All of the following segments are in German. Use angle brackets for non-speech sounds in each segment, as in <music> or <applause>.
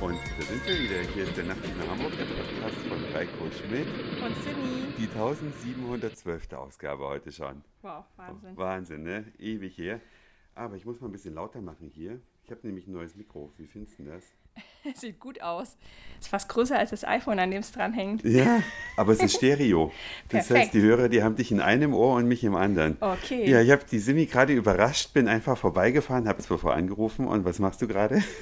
sind wir wieder. Hier ist der Nacht in Hamburg, der Podcast von Reiko Schmidt. Und Cindy. Die 1712. Ausgabe heute schon. Wow, Wahnsinn. Wahnsinn, ne? Ewig her. Aber ich muss mal ein bisschen lauter machen hier. Ich habe nämlich ein neues Mikro. Wie findest du das? <laughs> Sieht gut aus. Ist fast größer als das iPhone, an dem es dran hängt. Ja, aber es ist <laughs> Stereo. Das heißt, die Hörer, die haben dich in einem Ohr und mich im anderen. Okay. Ja, ich habe die Simi gerade überrascht, bin einfach vorbeigefahren, habe es bevor angerufen. Und was machst du gerade? <laughs>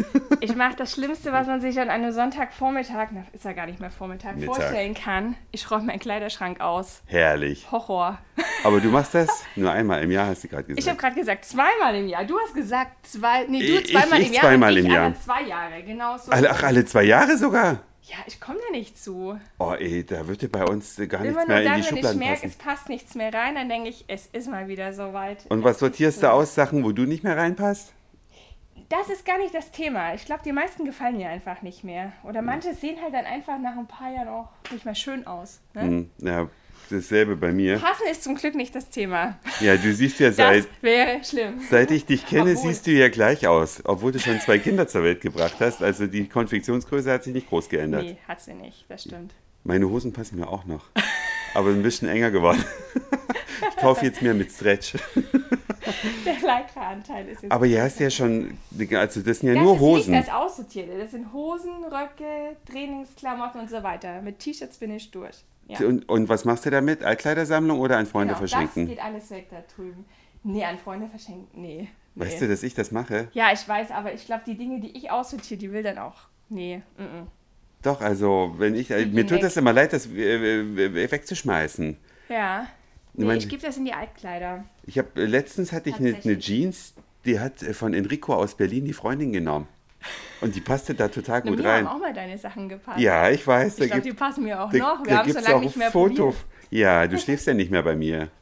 Ich mache das Schlimmste, was man sich an einem Sonntagvormittag, na, ist ja gar nicht mehr Vormittag, Mittag. vorstellen kann. Ich räume meinen Kleiderschrank aus. Herrlich. Horror. Aber du machst das nur einmal im Jahr, hast du gerade Ich habe gesagt. gerade gesagt, zweimal im Jahr. Du hast gesagt, zwei, nee, du Ich- zweimal ich im Jahr. zweimal ich im Jahr. alle zwei Jahre, genau so. Alle, ach, alle zwei Jahre sogar? Ja, ich komme da nicht zu. Oh, ey, da wird dir bei uns gar Immer nichts mehr in dann, die wenn ich Schubladen merke, passen. es passt nichts mehr rein, dann denke ich, es ist mal wieder soweit. Und was sortierst du aus, Sachen, wo du nicht mehr reinpasst? Das ist gar nicht das Thema. Ich glaube, die meisten gefallen mir einfach nicht mehr. Oder manche sehen halt dann einfach nach ein paar Jahren auch nicht mehr schön aus. Ne? Hm, ja, dasselbe bei mir. Passen ist zum Glück nicht das Thema. Ja, du siehst ja Das seit, wäre schlimm. seit ich dich kenne, Obwohl. siehst du ja gleich aus. Obwohl du schon zwei Kinder zur Welt gebracht hast. Also die Konfektionsgröße hat sich nicht groß geändert. Nee, hat sie nicht. Das stimmt. Meine Hosen passen mir auch noch. Aber ein bisschen enger geworden. Ich kaufe jetzt mehr mit Stretch. Der Lycra-Anteil ist jetzt. Aber hier hast du ja schon, also das sind ja das nur ist Hosen. nicht das Aussortierte. Das sind Hosen, Röcke, Trainingsklamotten und so weiter. Mit T-Shirts bin ich durch. Ja. Und, und was machst du damit? Altkleidersammlung oder an Freunde Genau, verschenken? Das geht alles weg da drüben. Nee, an Freunde verschenken. Nee. nee. Weißt du, dass ich das mache? Ja, ich weiß, aber ich glaube, die Dinge, die ich aussortiere, die will dann auch. Nee, mm -mm. Doch, also wenn ich, äh, Die mir gehen tut weg. das immer leid, das äh, äh, wegzuschmeißen. Ja. Ich Nee, meine- ich gebe das in die Altkleider. Ich habe letztens hatte ich eine, eine. Jeans, die hat äh, von Enrico aus Berlin die Freundin genommen. Und die passte da total gut mir rein. haben auch mal deine Sachen gepasst. Ja, ich weiß. ich glaube, die passen mir auch da- noch. Wir da haben so lange nicht mehr Foto. probiert. Ja, du schläfst ja nicht mehr bei mir. <laughs>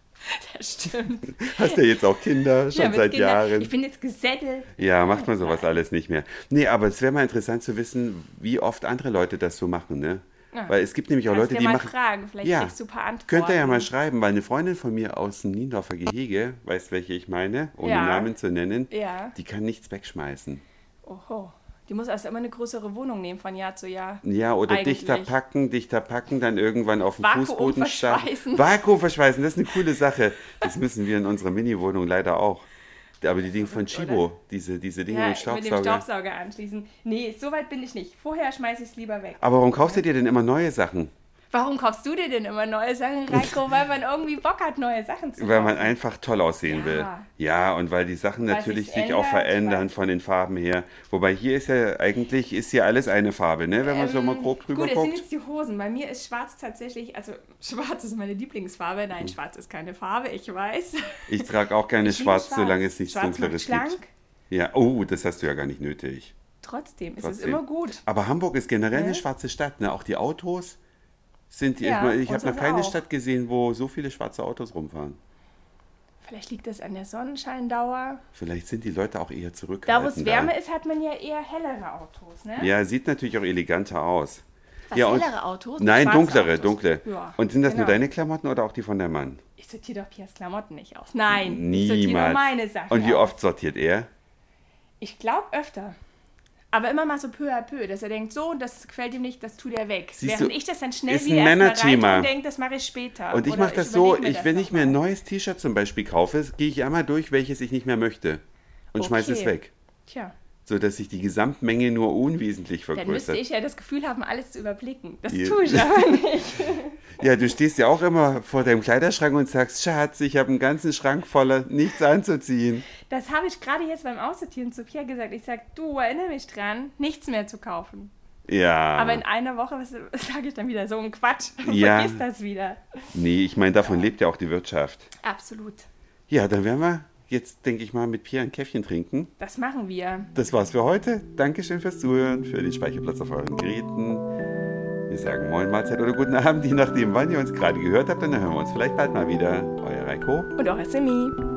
Das stimmt. Hast ja jetzt auch Kinder, schon Ja, seit Kindern. Jahren. Ich bin jetzt gesettelt. Ja, macht man sowas alles nicht mehr. Nee, aber es wäre mal interessant zu wissen, wie oft andere Leute das so machen, ne? Ja. Weil es gibt nämlich auch Kannst Leute, die mal machen. fragen, vielleicht Ja, kriegst du ein paar Antworten. Könnt ihr ja mal schreiben, weil eine Freundin von mir aus dem Niendorfer Gehege, weißt welche ich meine, ohne Ja. Namen zu nennen, Ja. die kann nichts wegschmeißen. Oho. Die muss erst immer eine größere Wohnung nehmen von Jahr zu Jahr. Ja, oder Eigentlich. dichter packen, dichter packen, dann irgendwann auf dem Vakuum Fußboden verschweißen. Vakuum verschweißen, das ist eine coole Sache. Das müssen wir in unserer Mini-Wohnung leider auch. Aber die Dinge von Chibo, diese, diese Dinge Ja, mit mit dem Staubsauger. Staubsauger anschließen. Nee, so weit bin ich nicht. Vorher schmeiße ich es lieber weg. Aber warum kaufst du dir denn immer neue Sachen? Warum kaufst du dir denn immer neue Sachen, Reiko? <laughs> Weil man irgendwie Bock hat, neue Sachen zu Weil man kaufen. einfach toll aussehen Ja. will. Ja, und weil die Sachen Weil natürlich sich auch ändert, verändern weil- von den Farben her. Wobei hier ist ja eigentlich ist hier alles eine Farbe, ne? Wenn man so mal grob drüber Ähm, Gut, es sind guckt. jetzt die Hosen. Bei mir ist schwarz tatsächlich, also <laughs> schwarz ist meine Lieblingsfarbe. Nein, schwarz ist keine Farbe, ich weiß. Ich trage auch gerne liebe schwarz, solange es nichts Schwarz Dunkleres gibt. Ja, oh, das hast du ja gar nicht nötig. Trotzdem ist Trotzdem. es immer gut. Aber Hamburg ist generell eine Ne? schwarze Stadt, ne? Auch die Autos sind, Ja, ich, ich habe noch keine auch. Stadt gesehen, wo so viele schwarze Autos rumfahren. Vielleicht liegt das an der Sonnenscheindauer. Vielleicht sind die Leute auch eher Da, zurückhaltender. wo es wärmer ist, hat man ja eher hellere Autos, ne? Ja, sieht natürlich auch eleganter aus. Was, ja, hellere Autos? Nein, dunklere, Autos. dunkle. Ja, Und sind das nur genau. deine Klamotten oder auch die von deinem Mann? Ich sortiere doch Piers Klamotten nicht aus. Nein, ich sortiere nur Niemals. meine Sachen Und wie oft sortiert er? Ich glaube öfter. Aber immer mal so peu à peu, dass er denkt, so, das gefällt ihm nicht, das tut er weg. Siehst Während du, ich das dann schnell ist wieder Männerthema. und denke, das mache ich später. Und ich mache das so, überleg mir ich, wenn ich mir ein neues T-Shirt zum Beispiel kaufe, gehe ich einmal durch, welches ich nicht mehr möchte. Und schmeiße es Okay. weg. Tja, Sodass sich die Gesamtmenge nur unwesentlich dann müsste vergrößert. ich ja das Gefühl haben, alles zu überblicken. Das Ja. tue ich aber <laughs> nicht. Ja, du stehst ja auch immer vor deinem Kleiderschrank und sagst, Schatz, ich habe einen ganzen Schrank voller nichts anzuziehen. Das habe ich gerade jetzt beim Aussortieren zu Pierre gesagt. Ich sage, du erinnere mich dran, nichts mehr zu kaufen. Ja. Aber in einer Woche, sage ich dann wieder? So ein Quatsch. <laughs> Ja. Vergiss das wieder. nee, ich meine, davon lebt ja auch die Wirtschaft. Absolut. Ja, dann werden wir jetzt, denke ich mal, mit Pierre ein Käffchen trinken. Das machen wir. Das war's für heute. Dankeschön fürs Zuhören, für den Speicherplatz auf euren Geräten. Wir sagen Moin Mahlzeit oder guten Abend, je nachdem, wann ihr uns gerade gehört habt. Und dann hören wir uns vielleicht bald mal wieder. Euer Reiko. Und auch SMI.